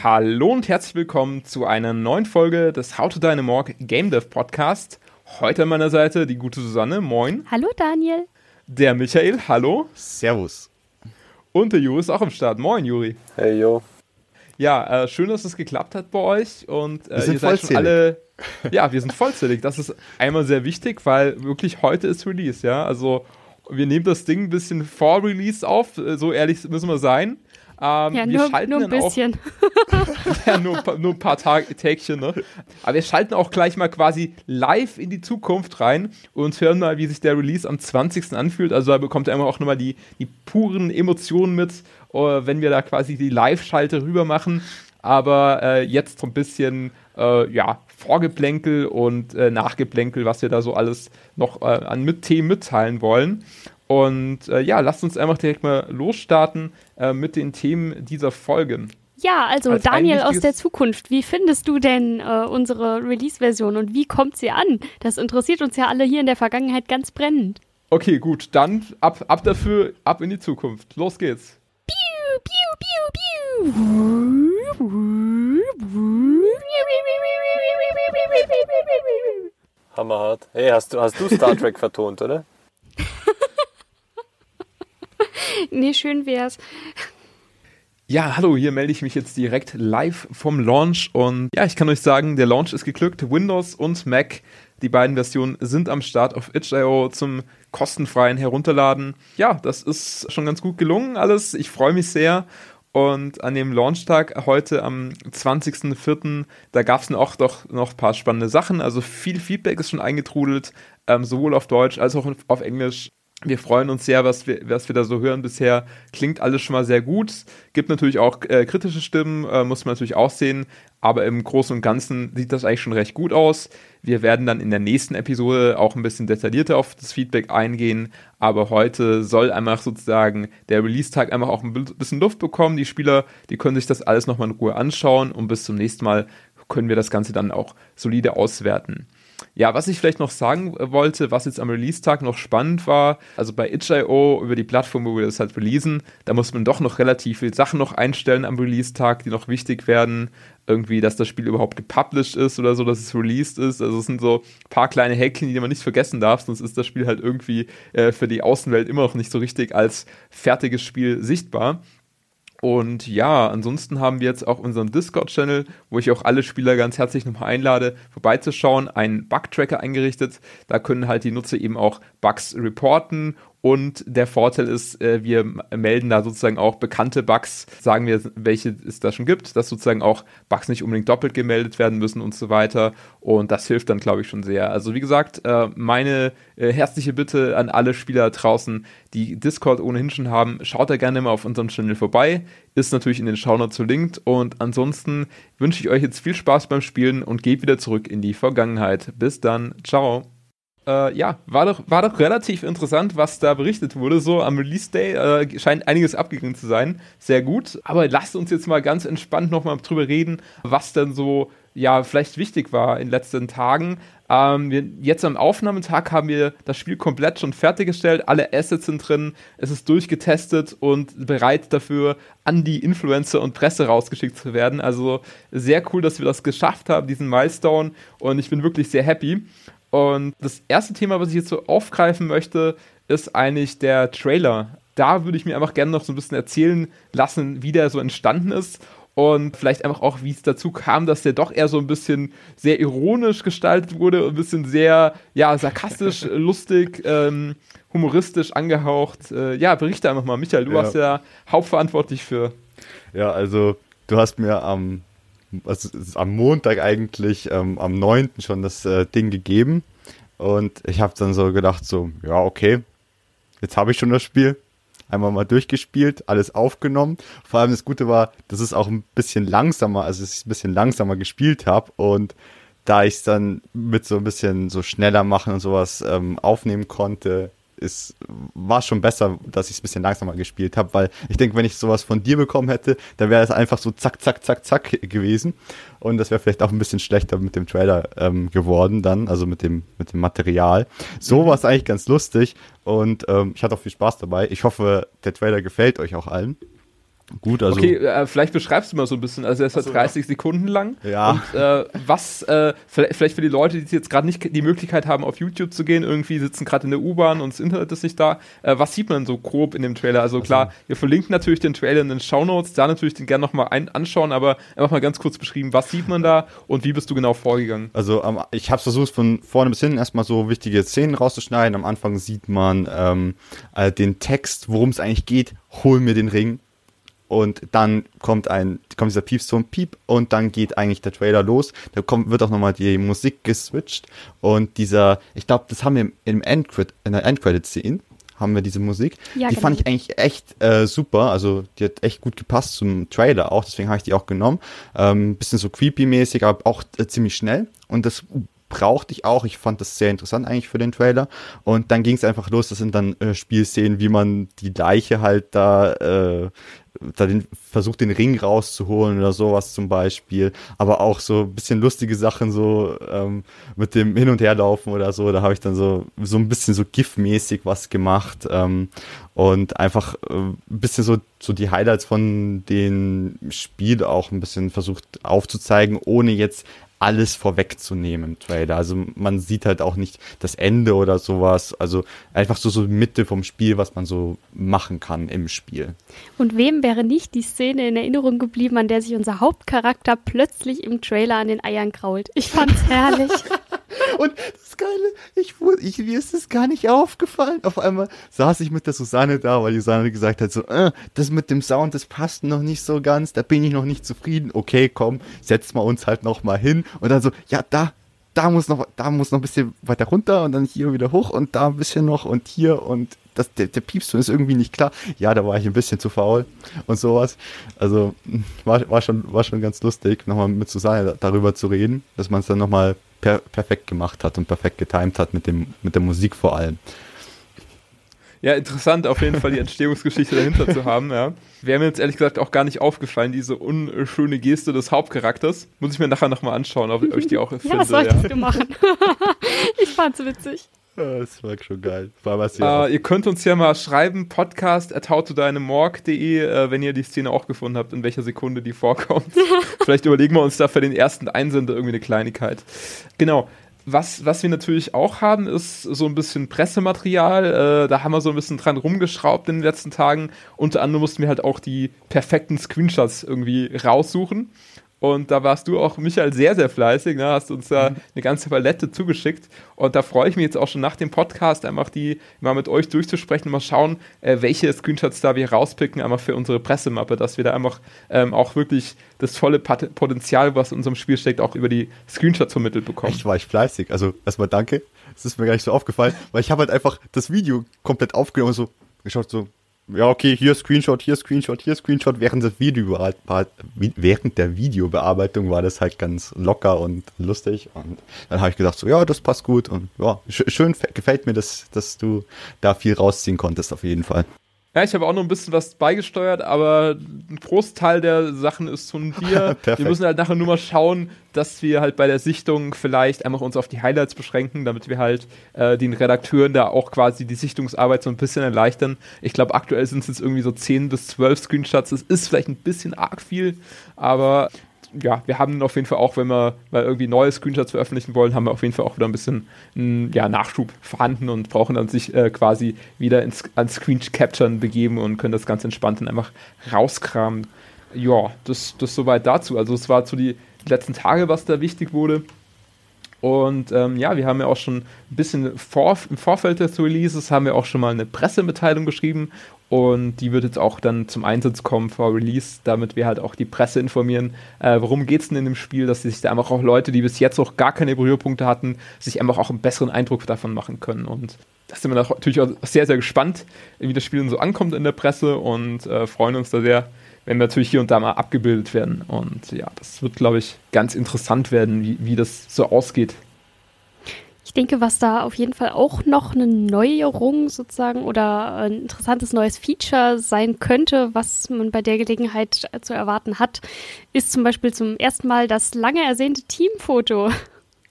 Hallo und herzlich willkommen zu einer neuen Folge des How to Dynamorg Game Dev Podcast. Heute an meiner Seite die gute Susanne, moin. Hallo Daniel. Der Michael, hallo. Servus. Und der Juri ist auch am Start. Moin, Juri. Hey, yo. Ja, äh, schön, dass es geklappt hat bei euch und äh, ihr seid schon alle. Ja, wir sind vollzählig. Das ist einmal sehr wichtig, weil wirklich heute ist Release, ja. Also wir nehmen das Ding ein bisschen vor Release auf, äh, so ehrlich müssen wir sein. Ähm, ja, nur, nur, ein bisschen. Auch, ja, nur, nur ein paar Tag, Tägchen, ne? Aber wir schalten auch gleich mal quasi live in die Zukunft rein und hören mal, wie sich der Release am 20. anfühlt. Also da bekommt ihr immer auch nochmal die, die puren Emotionen mit, uh, wenn wir da quasi die Live-Schalte rüber machen. Aber äh, jetzt so ein bisschen, äh, ja, Vorgeplänkel und äh, Nachgeplänkel, was wir da so alles noch äh, an mit Themen mitteilen wollen. Und äh, ja, lasst uns einfach direkt mal losstarten äh, mit den Themen dieser Folgen. Ja, also Als Daniel aus der Zukunft, wie findest du denn äh, unsere Release-Version und wie kommt sie an? Das interessiert uns ja alle hier in der Vergangenheit ganz brennend. Okay, gut, dann ab, ab dafür, ab in die Zukunft. Los geht's. Piu, piu, piu, piu. Hammerhart. Hey, hast du, hast du Star Trek vertont, oder? nee, schön wär's. Ja, hallo, hier melde ich mich jetzt direkt live vom Launch und ja, ich kann euch sagen, der Launch ist geglückt. Windows und Mac, die beiden Versionen sind am Start auf itch.io zum kostenfreien Herunterladen. Ja, das ist schon ganz gut gelungen alles. Ich freue mich sehr. Und an dem Launchtag heute am 20.04., da gab es auch doch noch ein paar spannende Sachen. Also viel Feedback ist schon eingetrudelt, ähm, sowohl auf Deutsch als auch auf Englisch. Wir freuen uns sehr, was wir, was wir da so hören bisher. Klingt alles schon mal sehr gut. Gibt natürlich auch äh, kritische Stimmen, äh, muss man natürlich auch sehen. Aber im Großen und Ganzen sieht das eigentlich schon recht gut aus. Wir werden dann in der nächsten Episode auch ein bisschen detaillierter auf das Feedback eingehen. Aber heute soll einfach sozusagen der Release-Tag einfach auch ein bisschen Luft bekommen. Die Spieler, die können sich das alles nochmal in Ruhe anschauen. Und bis zum nächsten Mal können wir das Ganze dann auch solide auswerten. Ja, was ich vielleicht noch sagen wollte, was jetzt am Release-Tag noch spannend war, also bei itch.io über die Plattform, wo wir das halt releasen, da muss man doch noch relativ viele Sachen noch einstellen am Release-Tag, die noch wichtig werden. Irgendwie, dass das Spiel überhaupt gepublished ist oder so, dass es released ist. Also es sind so ein paar kleine Häkchen, die man nicht vergessen darf, sonst ist das Spiel halt irgendwie äh, für die Außenwelt immer noch nicht so richtig als fertiges Spiel sichtbar. Und ja, ansonsten haben wir jetzt auch unseren Discord-Channel, wo ich auch alle Spieler ganz herzlich nochmal einlade, vorbeizuschauen, einen Bug-Tracker eingerichtet. Da können halt die Nutzer eben auch Bugs reporten und der Vorteil ist, äh, wir melden da sozusagen auch bekannte Bugs, sagen wir, welche es da schon gibt, dass sozusagen auch Bugs nicht unbedingt doppelt gemeldet werden müssen und so weiter. Und das hilft dann, glaube ich, schon sehr. Also wie gesagt, äh, meine äh, herzliche Bitte an alle Spieler draußen, die Discord ohnehin schon haben, schaut da gerne mal auf unserem Channel vorbei. Ist natürlich in den Shownotes verlinkt. Und ansonsten wünsche ich euch jetzt viel Spaß beim Spielen und geht wieder zurück in die Vergangenheit. Bis dann. Ciao äh, ja, war doch, war doch relativ interessant, was da berichtet wurde. So am Release Day äh, scheint einiges abgegangen zu sein. Sehr gut. Aber lasst uns jetzt mal ganz entspannt nochmal drüber reden, was denn so, ja, vielleicht wichtig war in den letzten Tagen. Ähm, wir, jetzt am Aufnahmetag haben wir das Spiel komplett schon fertiggestellt. Alle Assets sind drin. Es ist durchgetestet und bereit dafür, an die Influencer und Presse rausgeschickt zu werden. Also sehr cool, dass wir das geschafft haben, diesen Milestone. Und ich bin wirklich sehr happy. Und das erste Thema, was ich jetzt so aufgreifen möchte, ist eigentlich der Trailer. Da würde ich mir einfach gerne noch so ein bisschen erzählen lassen, wie der so entstanden ist und vielleicht einfach auch, wie es dazu kam, dass der doch eher so ein bisschen sehr ironisch gestaltet wurde und ein bisschen sehr, ja, sarkastisch, lustig, ähm, humoristisch angehaucht. Äh, ja, berichte einfach mal, Michael, du ja. warst ja hauptverantwortlich für. Ja, also du hast mir am also am Montag eigentlich, ähm, am 9. schon das äh, Ding gegeben. Und ich habe dann so gedacht, so, ja, okay, jetzt habe ich schon das Spiel. Einmal mal durchgespielt, alles aufgenommen. Vor allem das Gute war, dass es auch ein bisschen langsamer, also dass ich ein bisschen langsamer gespielt habe. Und da ich es dann mit so ein bisschen so schneller machen und sowas ähm, aufnehmen konnte, ist, war schon besser, dass ich es ein bisschen langsamer gespielt habe, weil ich denke, wenn ich sowas von dir bekommen hätte, dann wäre es einfach so zack, zack, zack, zack gewesen. Und das wäre vielleicht auch ein bisschen schlechter mit dem Trailer ähm, geworden dann, also mit dem, mit dem Material. So mhm. war es eigentlich ganz lustig und ähm, ich hatte auch viel Spaß dabei. Ich hoffe, der Trailer gefällt euch auch allen. Gut, also. Okay, äh, vielleicht beschreibst du mal so ein bisschen. Also, er ist halt 30 Sekunden lang. Ja. Und äh, was, äh, vielleicht, für die Leute, die jetzt gerade nicht die Möglichkeit haben, auf YouTube zu gehen, irgendwie sitzen gerade in der U-Bahn und das Internet ist nicht da. Äh, was sieht man so grob in dem Trailer? Also, klar, wir verlinken natürlich den Trailer in den Shownotes, da natürlich den gerne nochmal anschauen, aber einfach mal ganz kurz beschrieben, was sieht man da und wie bist du genau vorgegangen? Also, ähm, ich habe versucht, von vorne bis hinten erstmal so wichtige Szenen rauszuschneiden. Am Anfang sieht man ähm, äh, den Text, worum es eigentlich geht. Hol mir den Ring und dann kommt ein, kommt dieser Piepston Piep und dann geht eigentlich der Trailer los. Da kommt, wird auch nochmal die Musik geswitcht und dieser, ich glaube, das haben wir im Endcredit, in der Endcredit-Szene haben wir diese Musik. Ja, die genau. fand ich eigentlich echt äh, super. Also die hat echt gut gepasst zum Trailer auch, deswegen habe ich die auch genommen. Ähm, bisschen so creepy-mäßig, aber auch äh, ziemlich schnell. Und das brauchte ich auch. Ich fand das sehr interessant eigentlich für den Trailer. Und dann ging es einfach los. Das sind dann äh, Spielszenen, wie man die Leiche halt da, äh, da den, versucht, den Ring rauszuholen oder sowas zum Beispiel. Aber auch so ein bisschen lustige Sachen, so ähm, mit dem Hin- und Herlaufen oder so. Da habe ich dann so, so ein bisschen so GIF-mäßig was gemacht. Ähm, und einfach äh, ein bisschen so, so die Highlights von dem Spiel auch ein bisschen versucht aufzuzeigen, ohne jetzt alles vorwegzunehmen im Trailer. Also man sieht halt auch nicht das Ende oder sowas. Also einfach so so Mitte vom Spiel, was man so machen kann im Spiel. Und wem wäre nicht die Szene in Erinnerung geblieben, an der sich unser Hauptcharakter plötzlich im Trailer an den Eiern krault? Ich fand's herrlich. Und das Geile, ich, ich, mir ist es gar nicht aufgefallen. Auf einmal saß ich mit der Susanne da, weil die Susanne gesagt hat, so, äh, das mit dem Sound, das passt noch nicht so ganz, da bin ich noch nicht zufrieden. Okay, komm, setzen wir uns halt noch mal hin. Und dann so, ja, da, da muss noch, da muss noch ein bisschen weiter runter und dann hier wieder hoch und da ein bisschen noch und hier und das, der, der Piepston ist irgendwie nicht klar. Ja, da war ich ein bisschen zu faul und sowas. Also war, war, schon, war schon ganz lustig, nochmal mit Susanne darüber zu reden, dass man es dann nochmal per perfekt gemacht hat und perfekt getimt hat mit, dem, mit der Musik vor allem. Ja, interessant auf jeden Fall die Entstehungsgeschichte dahinter zu haben, ja. Wäre mir jetzt ehrlich gesagt auch gar nicht aufgefallen, diese unschöne Geste des Hauptcharakters. Muss ich mir nachher nochmal anschauen, ob ich die auch ja, finde. Was solltest ja. du machen? ich fand's witzig. Das war schon geil. War was uh, ihr könnt uns ja mal schreiben, podcast at howtodeinemorg.de, äh, wenn ihr die Szene auch gefunden habt, in welcher Sekunde die vorkommt. Vielleicht überlegen wir uns da für den ersten Einsender irgendwie eine Kleinigkeit. Genau. Was, was wir natürlich auch haben, ist so ein bisschen Pressematerial. Äh, da haben wir so ein bisschen dran rumgeschraubt in den letzten Tagen. Unter anderem mussten wir halt auch die perfekten Screenshots irgendwie raussuchen. Und da warst du auch, Michael, sehr, sehr fleißig. Ne? Hast uns da mhm. eine ganze Palette zugeschickt. Und da freue ich mich jetzt auch schon nach dem Podcast, einfach die mal mit euch durchzusprechen und mal schauen, äh, welche Screenshots da wir rauspicken, einmal für unsere Pressemappe, dass wir da einfach ähm, auch wirklich das volle Potenzial, was in unserem Spiel steckt, auch über die Screenshots vermittelt bekommen. Ich war ich fleißig. Also erstmal danke. Das ist mir gar nicht so aufgefallen, weil ich habe halt einfach das Video komplett aufgenommen und so geschaut, so, ja, okay, hier Screenshot, hier Screenshot, hier Screenshot. Während, das Video, während der Videobearbeitung war das halt ganz locker und lustig. Und dann habe ich gesagt, so, ja, das passt gut. Und ja, schön gefällt mir, dass, dass du da viel rausziehen konntest, auf jeden Fall. Ja, ich habe auch noch ein bisschen was beigesteuert, aber ein Großteil der Sachen ist von dir. wir müssen halt nachher nur mal schauen, dass wir halt bei der Sichtung vielleicht einfach uns auf die Highlights beschränken, damit wir halt äh, den Redakteuren da auch quasi die Sichtungsarbeit so ein bisschen erleichtern. Ich glaube, aktuell sind es jetzt irgendwie so 10 bis 12 Screenshots. Das ist vielleicht ein bisschen arg viel, aber ja, wir haben auf jeden Fall auch, wenn wir mal irgendwie neue Screenshots veröffentlichen wollen, haben wir auf jeden Fall auch wieder ein bisschen ja, Nachschub vorhanden und brauchen dann sich äh, quasi wieder ins, ans Screen Capturen begeben und können das ganz entspannt dann einfach rauskramen. Ja, das, das soweit dazu. Also es war zu die letzten Tage, was da wichtig wurde. Und ähm, ja, wir haben ja auch schon ein bisschen vor, im Vorfeld des Releases haben wir auch schon mal eine Pressemitteilung geschrieben und die wird jetzt auch dann zum Einsatz kommen vor Release, damit wir halt auch die Presse informieren, äh, worum geht es denn in dem Spiel, dass sich da einfach auch Leute, die bis jetzt noch gar keine Berührpunkte hatten, sich einfach auch einen besseren Eindruck davon machen können. Und da sind wir natürlich auch sehr, sehr gespannt, wie das Spiel dann so ankommt in der Presse und äh, freuen uns da sehr, wenn wir natürlich hier und da mal abgebildet werden. Und ja, das wird, glaube ich, ganz interessant werden, wie, wie das so ausgeht ich denke, was da auf jeden Fall auch noch eine Neuerung sozusagen oder ein interessantes neues Feature sein könnte, was man bei der Gelegenheit zu erwarten hat, ist zum Beispiel zum ersten Mal das lange ersehnte Teamfoto.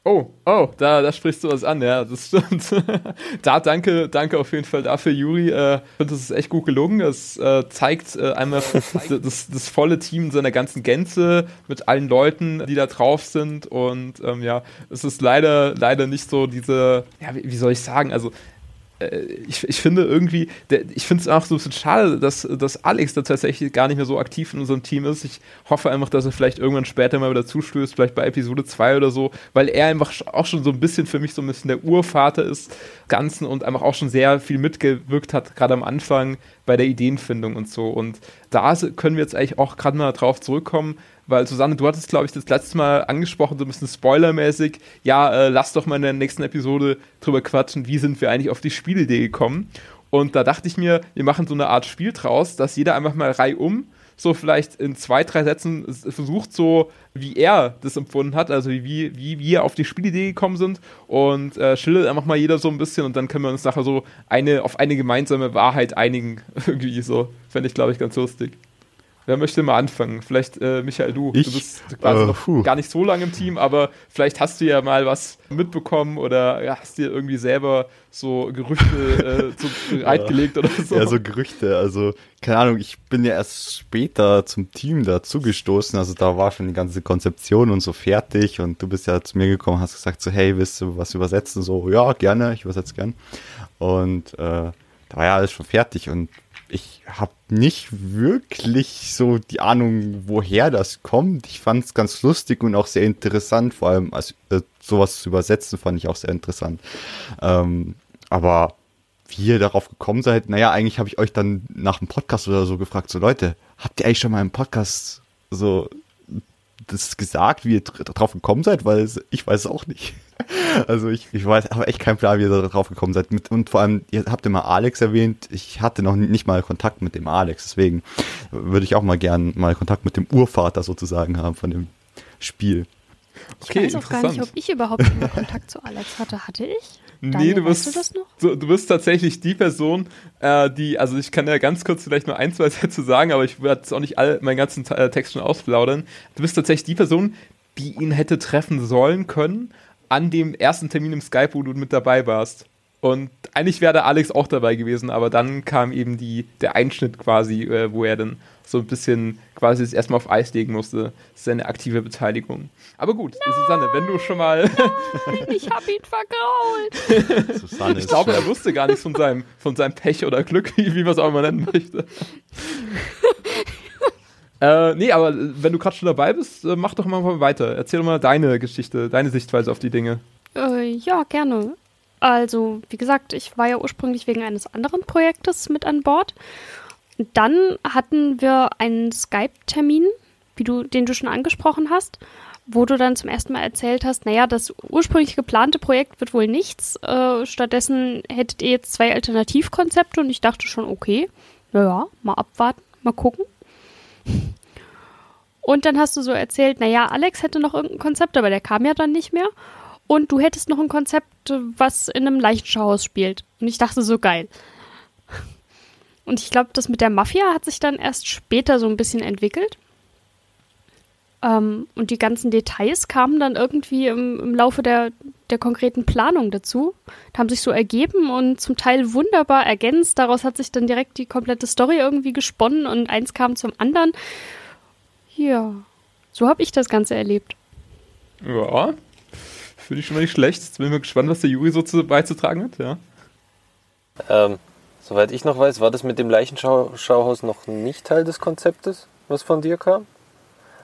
Oh, oh, da, da sprichst du was an, ja, das stimmt. da danke, danke auf jeden Fall dafür, Juri. Äh, ich finde, das ist echt gut gelungen. Es äh, zeigt äh, einmal das, das volle Team in seiner ganzen Gänze mit allen Leuten, die da drauf sind. Und ähm, ja, es ist leider, leider nicht so diese, ja, wie, wie soll ich sagen, also äh, ich, ich finde irgendwie, der, ich finde es auch so ein bisschen schade, dass, dass Alex da tatsächlich gar nicht mehr so aktiv in unserem Team ist. Ich hoffe einfach, dass er vielleicht irgendwann später mal wieder zustößt, vielleicht bei Episode 2 oder so, weil er einfach auch schon so ein bisschen für mich so ein bisschen der Urvater ist, Ganzen und einfach auch schon sehr viel mitgewirkt hat, gerade am Anfang bei der Ideenfindung und so. Und da können wir jetzt eigentlich auch gerade mal drauf zurückkommen, weil Susanne, du hattest, glaube ich, das letzte Mal angesprochen, so ein bisschen spoilermäßig, ja, äh, lass doch mal in der nächsten Episode drüber quatschen, wie sind wir eigentlich auf die Spielidee gekommen. Und da dachte ich mir, wir machen so eine Art Spiel draus, dass jeder einfach mal reihum so vielleicht in zwei, drei Sätzen versucht, so wie er das empfunden hat, also wie, wie wir auf die Spielidee gekommen sind und äh, schildert einfach mal jeder so ein bisschen und dann können wir uns nachher so eine, auf eine gemeinsame Wahrheit einigen. Irgendwie so. Fände ich, glaube ich, ganz lustig. Wer möchte mal anfangen? Vielleicht, äh, Michael, du. Ich? Du bist quasi Äh, noch puh. gar nicht so lange im Team, aber vielleicht hast du ja mal was mitbekommen oder ja, hast dir irgendwie selber so Gerüchte äh, so bereitgelegt oder so. Ja, so Gerüchte. Also, keine Ahnung, ich bin ja erst später zum Team dazugestoßen. Also, da war schon die ganze Konzeption und so fertig. Und du bist ja zu mir gekommen, hast gesagt, so, hey, willst du was übersetzen? So, ja, gerne, ich übersetze gern. Und äh, da war ja alles schon fertig. Und ich habe nicht wirklich so die Ahnung, woher das kommt. Ich fand es ganz lustig und auch sehr interessant. Vor allem als, äh, sowas zu übersetzen, fand ich auch sehr interessant. Ähm, aber wie ihr darauf gekommen seid, naja, eigentlich habe ich euch dann nach dem Podcast oder so gefragt, so Leute, habt ihr eigentlich schon mal im Podcast so das gesagt, wie ihr dr- darauf gekommen seid? Weil es, ich weiß es auch nicht. Also ich, ich weiß, habe echt keinen Plan, wie ihr darauf gekommen seid. Mit, und vor allem, ihr habt immer Alex erwähnt. Ich hatte noch nicht mal Kontakt mit dem Alex. Deswegen würde ich auch mal gern mal Kontakt mit dem Urvater sozusagen haben von dem Spiel. Ich Okay, weiß auch gar nicht, ob ich überhaupt Kontakt zu Alex hatte. Hatte ich? Nee, Daniel, du weißt bist, du? So, du bist tatsächlich die Person, äh, die, also ich kann ja ganz kurz vielleicht nur ein, zwei Sätze sagen, aber ich werde jetzt auch nicht all, meinen ganzen äh, Text schon ausplaudern. Du bist tatsächlich die Person, die ihn hätte treffen sollen können an dem ersten Termin im Skype, wo du mit dabei warst. Und eigentlich wäre der Alex auch dabei gewesen, aber dann kam eben die, der Einschnitt quasi, äh, wo er dann so ein bisschen quasi das erstmal auf Eis legen musste, seine aktive Beteiligung. Aber gut, Susanne, wenn du schon mal Ich habe ihn vergrault. Susanne Ich glaube, er wusste gar nichts von seinem, von seinem Pech oder Glück, wie, wie man es auch immer nennen möchte. äh, nee, aber wenn du gerade schon dabei bist, äh, mach doch mal weiter. Erzähl doch mal deine Geschichte, deine Sichtweise auf die Dinge. Äh, ja, gerne. Also, wie gesagt, ich war ja ursprünglich wegen eines anderen Projektes mit an Bord. Dann hatten wir einen Skype-Termin, du, den du schon angesprochen hast, wo du dann zum ersten Mal erzählt hast, naja, das ursprünglich geplante Projekt wird wohl nichts. Äh, stattdessen hättet ihr jetzt zwei Alternativkonzepte und ich dachte schon, okay, naja, mal abwarten, mal gucken. Und dann hast du so erzählt, naja, Alex hätte noch irgendein Konzept, aber der kam ja dann nicht mehr. Und du hättest noch ein Konzept, was in einem Leichenschauhaus spielt. Und ich dachte so geil. Und ich glaube, das mit der Mafia hat sich dann erst später so ein bisschen entwickelt. Ähm, und die ganzen Details kamen dann irgendwie im, im Laufe der, der konkreten Planung dazu. Haben sich so ergeben und zum Teil wunderbar ergänzt. Daraus hat sich dann direkt die komplette Story irgendwie gesponnen und eins kam zum anderen. Ja, so habe ich das Ganze erlebt. Ja, finde ich schon mal nicht schlecht. Jetzt bin ich mal gespannt, was der Juri so zu, beizutragen hat, ja. Ähm, soweit ich noch weiß, war das mit dem Leichenschauhaus noch nicht Teil des Konzeptes, was von dir kam.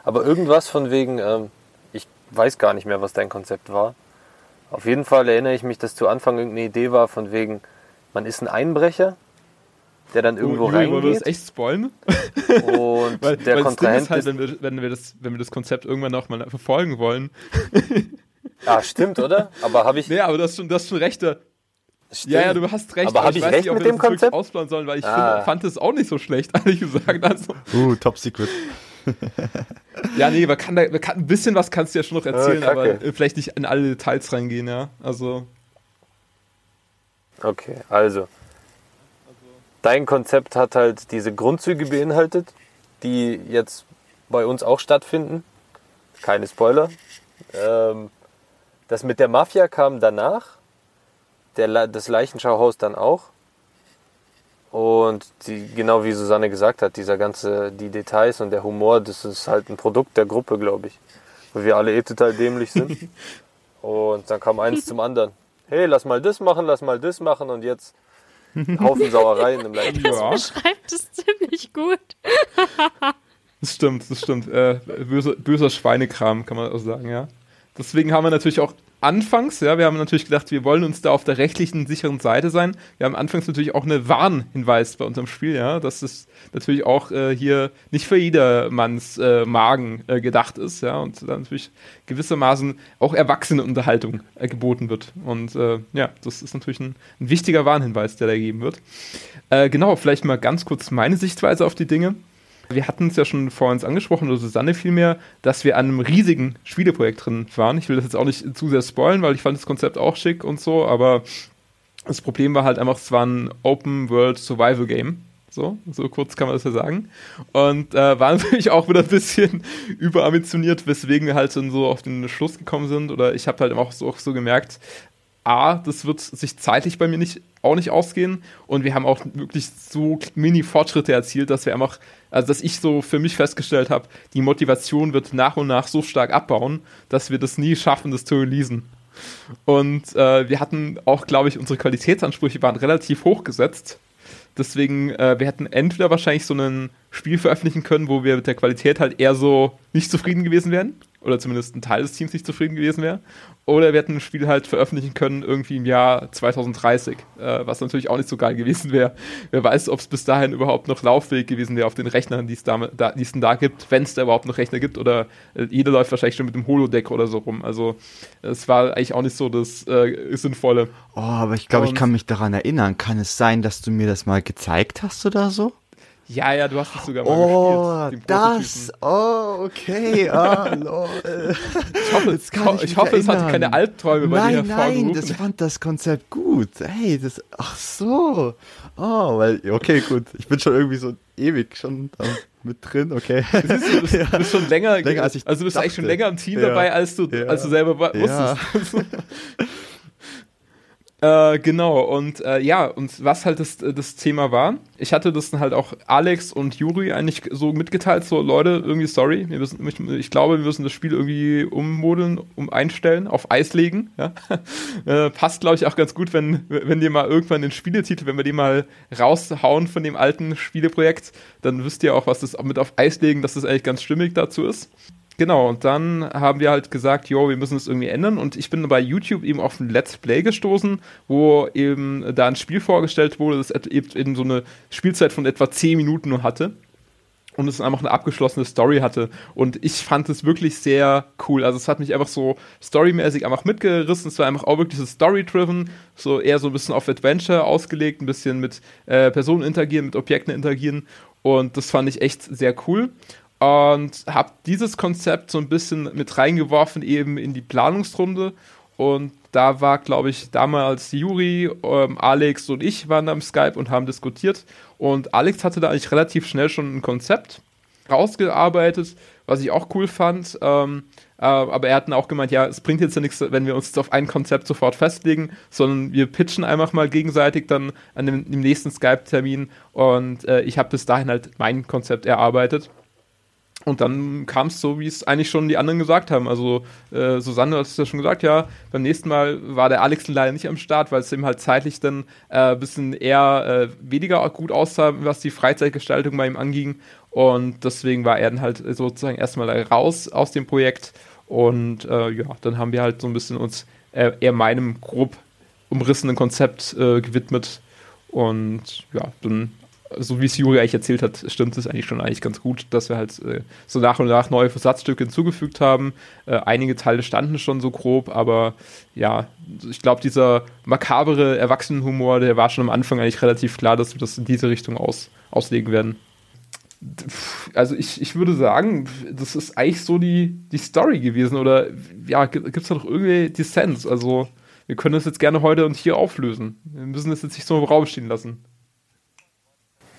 Aber irgendwas von wegen, ähm, ich weiß gar nicht mehr, was dein Konzept war. Auf jeden Fall erinnere ich mich, dass zu Anfang irgendeine Idee war von wegen, man ist ein Einbrecher, der dann irgendwo Oh, Juri, wollen wir das reingeht echt spoilen? und Weil, der weil das Ding Kontrahent ist halt, wenn wir, wenn, wir das, wenn wir das Konzept irgendwann noch mal verfolgen wollen. Ah, stimmt, oder? Aber habe ich. Nee, aber du hast schon, du hast schon recht. da- Stimmt. Ja, ja, du hast recht. Aber hab ich weiß recht nicht, ob mit wir dem das Konzept? ausplanen sollen, weil ich Ah. finde, fand es auch nicht so schlecht, ehrlich gesagt. Also, Uh, Top Secret. ja, nee, man kann, da, man kann ein bisschen was kannst du ja schon noch erzählen, Ah, aber äh, vielleicht nicht in alle Details reingehen, ja. Also, Okay, also. Dein Konzept hat halt diese Grundzüge beinhaltet, die jetzt bei uns auch stattfinden. Keine Spoiler. Ähm, Das mit der Mafia kam danach, der, das Leichenschauhaus dann auch. Und die, genau wie Susanne gesagt hat, dieser ganze, die Details und der Humor, das ist halt ein Produkt der Gruppe, glaube ich. Weil wir alle eh total dämlich sind. und dann kam eins zum anderen. Hey, lass mal das machen, lass mal das machen und jetzt Haufen Sauereien im Leichenschauhaus. Das beschreibt es ziemlich gut. das stimmt, das stimmt. Äh, böser, böser Schweinekram, kann man auch sagen, ja. Deswegen haben wir natürlich auch anfangs, ja, wir haben natürlich gedacht, wir wollen uns da auf der rechtlichen sicheren Seite sein. Wir haben anfangs natürlich auch eine Warnhinweis bei unserem Spiel, ja, dass es natürlich auch äh, hier nicht für jedermanns äh, Magen äh, gedacht ist, ja, und dann natürlich gewissermaßen auch erwachsene Unterhaltung äh, geboten wird. Und äh, ja, das ist natürlich ein, ein, wichtiger Warnhinweis, der da gegeben wird. Äh, genau, vielleicht mal ganz kurz meine Sichtweise auf die Dinge. Wir hatten es ja schon vor uns angesprochen, oder Susanne vielmehr, dass wir an einem riesigen Spieleprojekt drin waren. Ich will das jetzt auch nicht zu sehr spoilen, weil ich fand das Konzept auch schick und so, aber das Problem war halt einfach, es war ein Open World Survival Game. So, so kurz kann man das ja sagen. Und äh, war natürlich auch wieder ein bisschen überambitioniert, weswegen wir halt dann so auf den Schluss gekommen sind. Oder ich habe halt auch so, auch so gemerkt, A, das wird sich zeitlich bei mir nicht, auch nicht ausgehen. Und wir haben auch wirklich so mini-Fortschritte erzielt, dass wir einfach, also dass ich so für mich festgestellt habe, die Motivation wird nach und nach so stark abbauen, dass wir das nie schaffen, das zu releasen. Und äh, wir hatten auch, glaube ich, unsere Qualitätsansprüche waren relativ hoch gesetzt. Deswegen, äh, wir hätten entweder wahrscheinlich so ein Spiel veröffentlichen können, wo wir mit der Qualität halt eher so nicht zufrieden gewesen wären oder zumindest ein Teil des Teams nicht zufrieden gewesen wäre. Oder wir hätten ein Spiel halt veröffentlichen können, irgendwie im Jahr 2030, äh, was natürlich auch nicht so geil gewesen wäre. Wer weiß, ob es bis dahin überhaupt noch laufweg gewesen wäre auf den Rechnern, die es da, da, denn da gibt, wenn es da überhaupt noch Rechner gibt. Oder äh, jeder läuft wahrscheinlich schon mit dem Holodeck oder so rum. Also es war eigentlich auch nicht so das äh, Sinnvolle. Oh, aber ich glaube, ich kann mich daran erinnern. Kann es sein, dass du mir das mal gezeigt hast oder so? Ja, ja, du hast es sogar mal oh, gespielt. das, oh, okay, ah, lol. Ich hoffe, ich, ich hoffe es hatte keine Albträume bei nein, dir Nein, nein, das fand das Konzept gut. Hey, das, ach so. Oh, weil, okay, gut. Ich bin schon irgendwie so ewig schon mit drin, okay. Du, du, bist, ja. bist schon länger, länger als ich also du bist dachte. eigentlich schon länger im Team ja. dabei, als du, ja. als du selber wusstest. Äh, genau, und äh, ja, und was halt das, das Thema war, ich hatte das dann halt auch Alex und Juri eigentlich so mitgeteilt, so Leute, irgendwie sorry, wir müssen, ich, ich glaube, wir müssen das Spiel irgendwie ummodeln, um einstellen, auf Eis legen. Ja? äh, passt, glaube ich, auch ganz gut, wenn, wenn dir mal irgendwann den Spieletitel, wenn wir die mal raushauen von dem alten Spieleprojekt, dann wisst ihr auch, was das mit auf Eis legen, dass das eigentlich ganz stimmig dazu ist. Genau, und dann haben wir halt gesagt, jo, wir müssen es irgendwie ändern. Und ich bin bei YouTube eben auf ein Let's Play gestoßen, wo eben da ein Spiel vorgestellt wurde, das eben so eine Spielzeit von etwa 10 Minuten nur hatte. Und es einfach eine abgeschlossene Story hatte. Und ich fand es wirklich sehr cool. Also es hat mich einfach so storymäßig einfach mitgerissen. Es war einfach auch wirklich so story-driven, so eher so ein bisschen auf Adventure ausgelegt, ein bisschen mit äh, Personen interagieren, mit Objekten interagieren. Und das fand ich echt sehr cool und habe dieses Konzept so ein bisschen mit reingeworfen eben in die Planungsrunde und da war, glaube ich, damals Juri, ähm, Alex und ich waren am Skype und haben diskutiert und Alex hatte da eigentlich relativ schnell schon ein Konzept rausgearbeitet, was ich auch cool fand. Ähm, äh, aber er hat dann auch gemeint, ja, es bringt jetzt ja nichts, wenn wir uns jetzt auf ein Konzept sofort festlegen, sondern wir pitchen einfach mal gegenseitig dann an dem, dem nächsten Skype-Termin und äh, ich habe bis dahin halt mein Konzept erarbeitet. Und dann kam es so, wie es eigentlich schon die anderen gesagt haben. Also äh, Susanne hat es ja schon gesagt, ja, beim nächsten Mal war der Alex leider nicht am Start, weil es ihm halt zeitlich dann ein äh, bisschen eher äh, weniger gut aussah, was die Freizeitgestaltung bei ihm anging. Und deswegen war er dann halt sozusagen erstmal raus aus dem Projekt. Und äh, ja, dann haben wir halt so ein bisschen uns äh, eher meinem grob umrissenen Konzept gewidmet. Und ja, dann so wie es Juri eigentlich erzählt hat, stimmt es eigentlich schon eigentlich ganz gut, dass wir halt äh, so nach und nach neue Versatzstücke hinzugefügt haben. Äh, einige Teile standen schon so grob, aber ja, ich glaube, dieser makabere Erwachsenenhumor, der war schon am Anfang eigentlich relativ klar, dass wir das in diese Richtung aus, auslegen werden. Also ich, ich würde sagen, das ist eigentlich so die, die Story gewesen. Oder ja, gibt es da noch irgendwie Dissens? Also wir können das jetzt gerne heute und hier auflösen. Wir müssen das jetzt nicht so im Raum stehen lassen.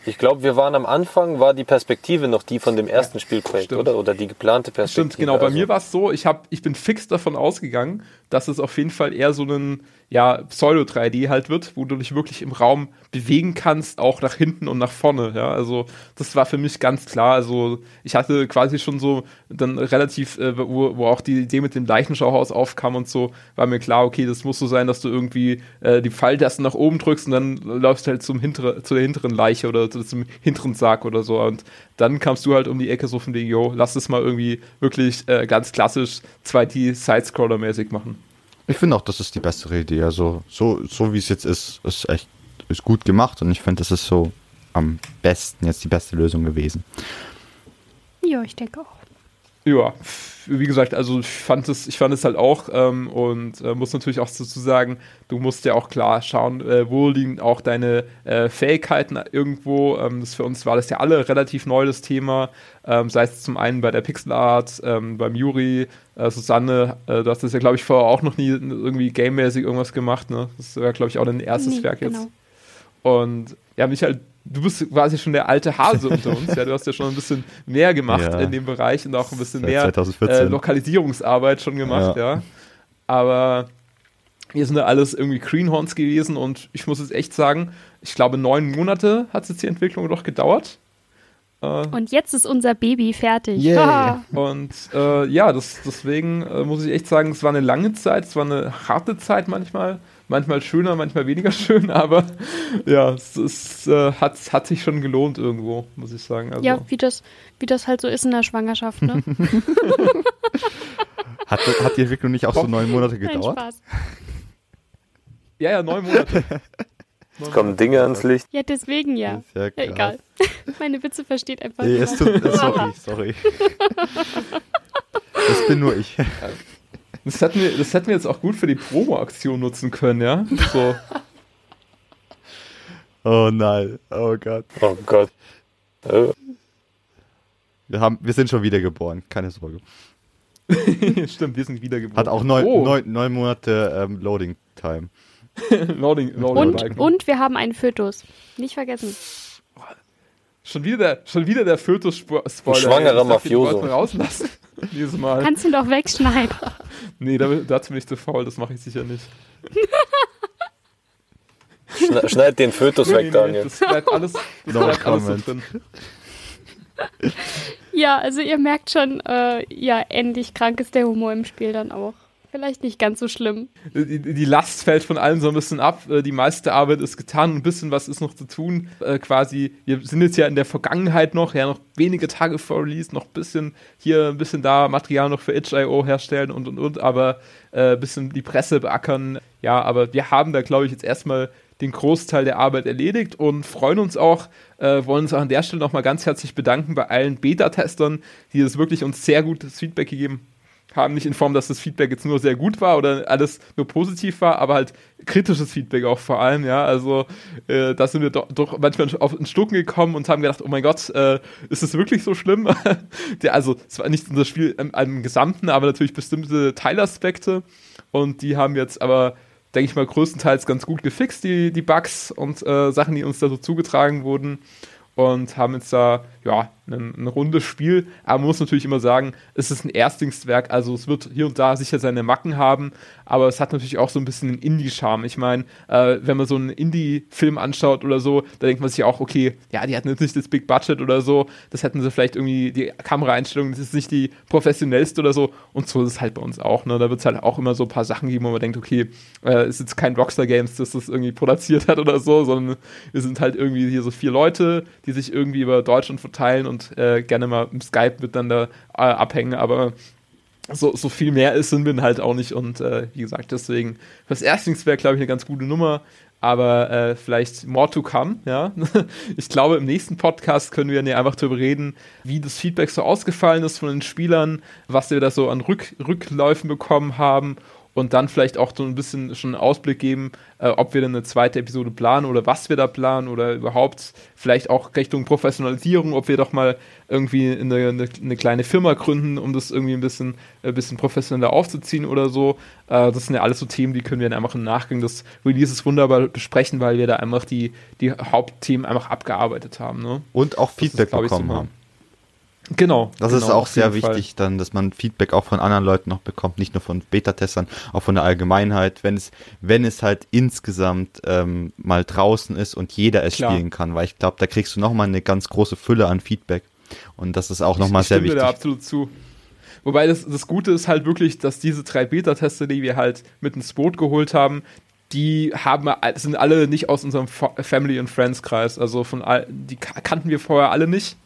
Ich glaube, wir waren am Anfang, war die Perspektive noch die von dem ersten Spielprojekt, stimmt. oder? Oder die geplante Perspektive. Stimmt, genau. Bei Also, mir war es so, ich, hab, ich bin fix davon ausgegangen, dass es auf jeden Fall eher so ein ja, Pseudo-3D halt wird, wo du dich wirklich im Raum bewegen kannst, auch nach hinten und nach vorne. Ja, also das war für mich ganz klar. Also ich hatte quasi schon so dann relativ, äh, wo, wo auch die Idee mit dem Leichenschauhaus aufkam und so, war mir klar, okay, das muss so sein, dass du irgendwie äh, die Pfeiltasten nach oben drückst und dann läufst du halt zum hintere, zu der hinteren Leiche oder zu, zum hinteren Sarg oder so. Und dann kamst du halt um die Ecke so von wegen, yo, lass es mal irgendwie wirklich äh, ganz klassisch 2D-Sidescroller-mäßig machen. Ich finde auch, das ist die bessere Idee. Also, so, so wie es jetzt ist, ist echt ist gut gemacht und ich finde, das ist so am besten jetzt die beste Lösung gewesen. Ja, ich denke auch. Ja, wie gesagt, also ich fand es, ich fand es halt auch ähm, und äh, muss natürlich auch dazu sagen, du musst ja auch klar schauen, äh, wo liegen auch deine äh, Fähigkeiten irgendwo. Ähm, das für uns war das ja alle relativ neu das Thema, ähm, sei es zum einen bei der Pixel Art, ähm, beim Juri, äh, Susanne, äh, du hast das ja glaube ich vorher auch noch nie irgendwie gamemäßig irgendwas gemacht, ne? Das war glaube ich auch dein erstes Nee, Werk jetzt. genau. Und ja, Michael, du bist quasi schon der alte Hase unter uns. Ja, du hast ja schon ein bisschen mehr gemacht Ja. in dem Bereich und auch ein bisschen Seit mehr 2014. äh, Lokalisierungsarbeit schon gemacht, ja. Aber wir sind ja alles irgendwie Greenhorns gewesen und ich muss jetzt echt sagen, ich glaube, neun Monate hat jetzt die Entwicklung doch gedauert. Äh, Und jetzt ist unser Baby fertig. Yay. Ah. und äh, ja, das, deswegen äh, muss ich echt sagen, es war eine lange Zeit, es war eine harte Zeit manchmal. Manchmal schöner, manchmal weniger schön, aber ja, es, es äh, hat, hat sich schon gelohnt irgendwo, muss ich sagen. Also, Ja, wie das, wie das halt so ist in der Schwangerschaft, ne? Hat, hat die Entwicklung nicht auch so Doch. neun Monate Nein, gedauert? Spaß. ja, ja, neun Monate. Es kommen Dinge ans Licht. Ja, deswegen ja. Ist ja Ja, egal. Meine Witze versteht einfach Nee, es tut, sorry, sorry. Das bin nur ich. Das hätten, wir, das hätten wir jetzt auch gut für die Promo-Aktion nutzen können, ja? So. Oh nein, oh Gott. Oh Gott. Äh, Wir, haben, wir sind schon wiedergeboren, keine Sorge. Stimmt, wir sind wiedergeboren. Hat auch neun, Oh, neun, neun Monate ähm, Loading Time. Loading, Loading Und, Balken. und wir haben einen Fötus. Nicht vergessen. Schon wieder der, schon wieder der Fötus-Spoiler. Schwangerer Mafioso. Rauslassen. Dieses Mal. Kannst ihn doch wegschneiden. nee, da, dazu bin ich zu faul, das mache ich sicher nicht. schne- Schneid den Fötus Nee, weg, nee, Daniel. das bleibt alles, das No bleibt alles so drin. Ja, also ihr merkt schon, äh, ja, ähnlich krank ist der Humor im Spiel dann auch. Vielleicht nicht ganz so schlimm. Die, die Last fällt von allen so ein bisschen ab. Äh, Die meiste Arbeit ist getan. Ein bisschen was ist noch zu tun. Äh, quasi, wir sind jetzt ja in der Vergangenheit noch, ja, noch wenige Tage vor Release, noch ein bisschen hier, ein bisschen da Material noch für itch.io herstellen und und und, aber äh, bisschen die Presse beackern. Ja, aber wir haben da, glaube ich, jetzt erstmal den Großteil der Arbeit erledigt und freuen uns auch, äh, wollen uns auch an der Stelle nochmal ganz herzlich bedanken bei allen Beta-Testern, die das wirklich uns sehr gutes Feedback gegeben haben, nicht in Form, dass das Feedback jetzt nur sehr gut war oder alles nur positiv war, aber halt kritisches Feedback auch vor allem, ja, also äh, da sind wir doch, doch manchmal auf den Stucken gekommen und haben gedacht, oh mein Gott, äh, ist es wirklich so schlimm? Der, also es war nicht unser Spiel im, im Gesamten, aber natürlich bestimmte Teilaspekte und die haben jetzt aber denke ich mal, größtenteils ganz gut gefixt, die, die Bugs und äh, Sachen, die uns da so zugetragen wurden. Und haben jetzt da, ja, ein, ein rundes Spiel. Aber man muss natürlich immer sagen, es ist ein Erstlingswerk, also es wird hier und da sicher seine Macken haben, aber es hat natürlich auch so ein bisschen einen Indie-Charme. Ich meine, äh, wenn man so einen Indie-Film anschaut oder so, da denkt man sich auch, okay, ja, die hatten jetzt nicht das Big Budget oder so, das hätten sie vielleicht irgendwie, die Kameraeinstellung, das ist nicht die professionellste oder so. Und so ist es halt bei uns auch. Ne? Da wird es halt auch immer so ein paar Sachen geben, wo man denkt, okay, äh, ist jetzt kein Rockstar Games, das das irgendwie produziert hat oder so, sondern wir sind halt irgendwie hier so vier Leute, die sich irgendwie über Deutschland verteilen und äh, gerne mal im Skype miteinander äh, abhängen, aber so, so viel mehr ist, sind wir halt auch nicht. Und äh, wie gesagt, deswegen fürs Erstlingswerk, glaube ich, eine ganz gute Nummer, aber äh, vielleicht more to come, ja. Ich glaube, im nächsten Podcast können wir ja einfach darüber reden, wie das Feedback so ausgefallen ist von den Spielern, was wir da so an Rück Rückläufen bekommen haben und dann vielleicht auch so ein bisschen schon einen Ausblick geben, äh, ob wir dann eine zweite Episode planen oder was wir da planen oder überhaupt vielleicht auch Richtung Professionalisierung, ob wir doch mal irgendwie eine, eine, eine kleine Firma gründen, um das irgendwie ein bisschen, ein äh, bisschen professioneller aufzuziehen oder so. Äh, das sind ja alles so Themen, die können wir dann einfach im Nachgang des Releases wunderbar besprechen, weil wir da einfach die, die Hauptthemen einfach abgearbeitet haben. Ne? Und auch Feedback ist, bekommen so haben. Genau. Das genau, ist auch sehr wichtig, Fall. dann, dass man Feedback auch von anderen Leuten noch bekommt, nicht nur von Beta-Testern, auch von der Allgemeinheit, wenn es, wenn es halt insgesamt ähm, mal draußen ist und jeder es Klar. spielen kann, weil ich glaube, da kriegst du nochmal eine ganz große Fülle an Feedback. Und das ist auch nochmal sehr wichtig. Ich stimme da absolut zu. Wobei das, das Gute ist halt wirklich, dass diese drei Beta-Tester, die wir halt mit ins Boot geholt haben, die haben, sind alle nicht aus unserem Family and Friends Kreis. Also von all, die kannten wir vorher alle nicht.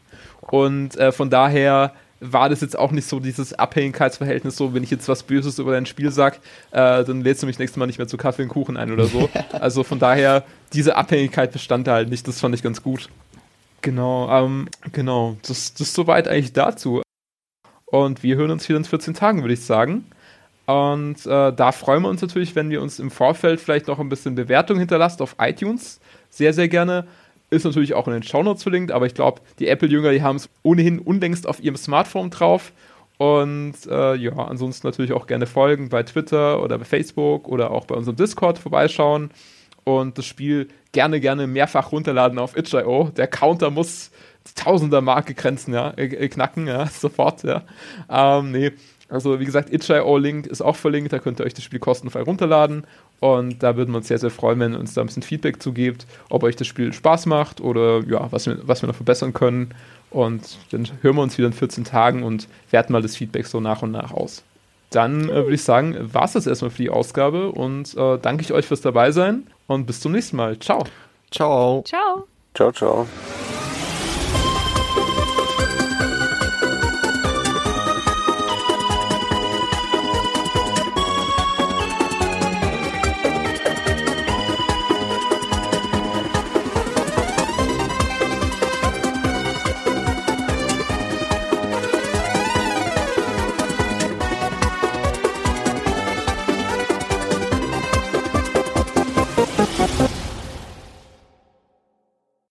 Und äh, von daher war das jetzt auch nicht so dieses Abhängigkeitsverhältnis, so wenn ich jetzt was Böses über dein Spiel sag, äh, dann lädst du mich nächstes Mal nicht mehr zu Kaffee und Kuchen ein oder so. also von daher, diese Abhängigkeit bestand da halt nicht, das fand ich ganz gut. Genau, ähm, genau, das, das ist soweit eigentlich dazu. Und wir hören uns wieder in 14 Tagen, würde ich sagen. Und äh, da freuen wir uns natürlich, wenn wir uns im Vorfeld vielleicht noch ein bisschen Bewertung hinterlasst auf iTunes. Sehr, sehr gerne. Ist natürlich auch in den Shownotes verlinkt, aber ich glaube, die Apple-Jünger, die haben es ohnehin unlängst auf ihrem Smartphone drauf. Und äh, ja, ansonsten natürlich auch gerne folgen bei Twitter oder bei Facebook oder auch bei unserem Discord vorbeischauen und das Spiel gerne, gerne mehrfach runterladen auf itch.io. Der Counter muss Tausender-Marke grenzen, ja, äh, knacken, ja, sofort, ja. Ähm, nee, also wie gesagt, itch.io-Link ist auch verlinkt, da könnt ihr euch das Spiel kostenfrei runterladen und da würden wir uns sehr, sehr freuen, wenn ihr uns da ein bisschen Feedback zugebt, ob euch das Spiel Spaß macht oder ja, was wir, was wir noch verbessern können. Und dann hören wir uns wieder in 14 Tagen und werten mal das Feedback so nach und nach aus. Dann äh, würde ich sagen, war es das erstmal für die Ausgabe und äh, danke ich euch fürs Dabeisein und bis zum nächsten Mal. Ciao. Ciao. Ciao. Ciao, ciao.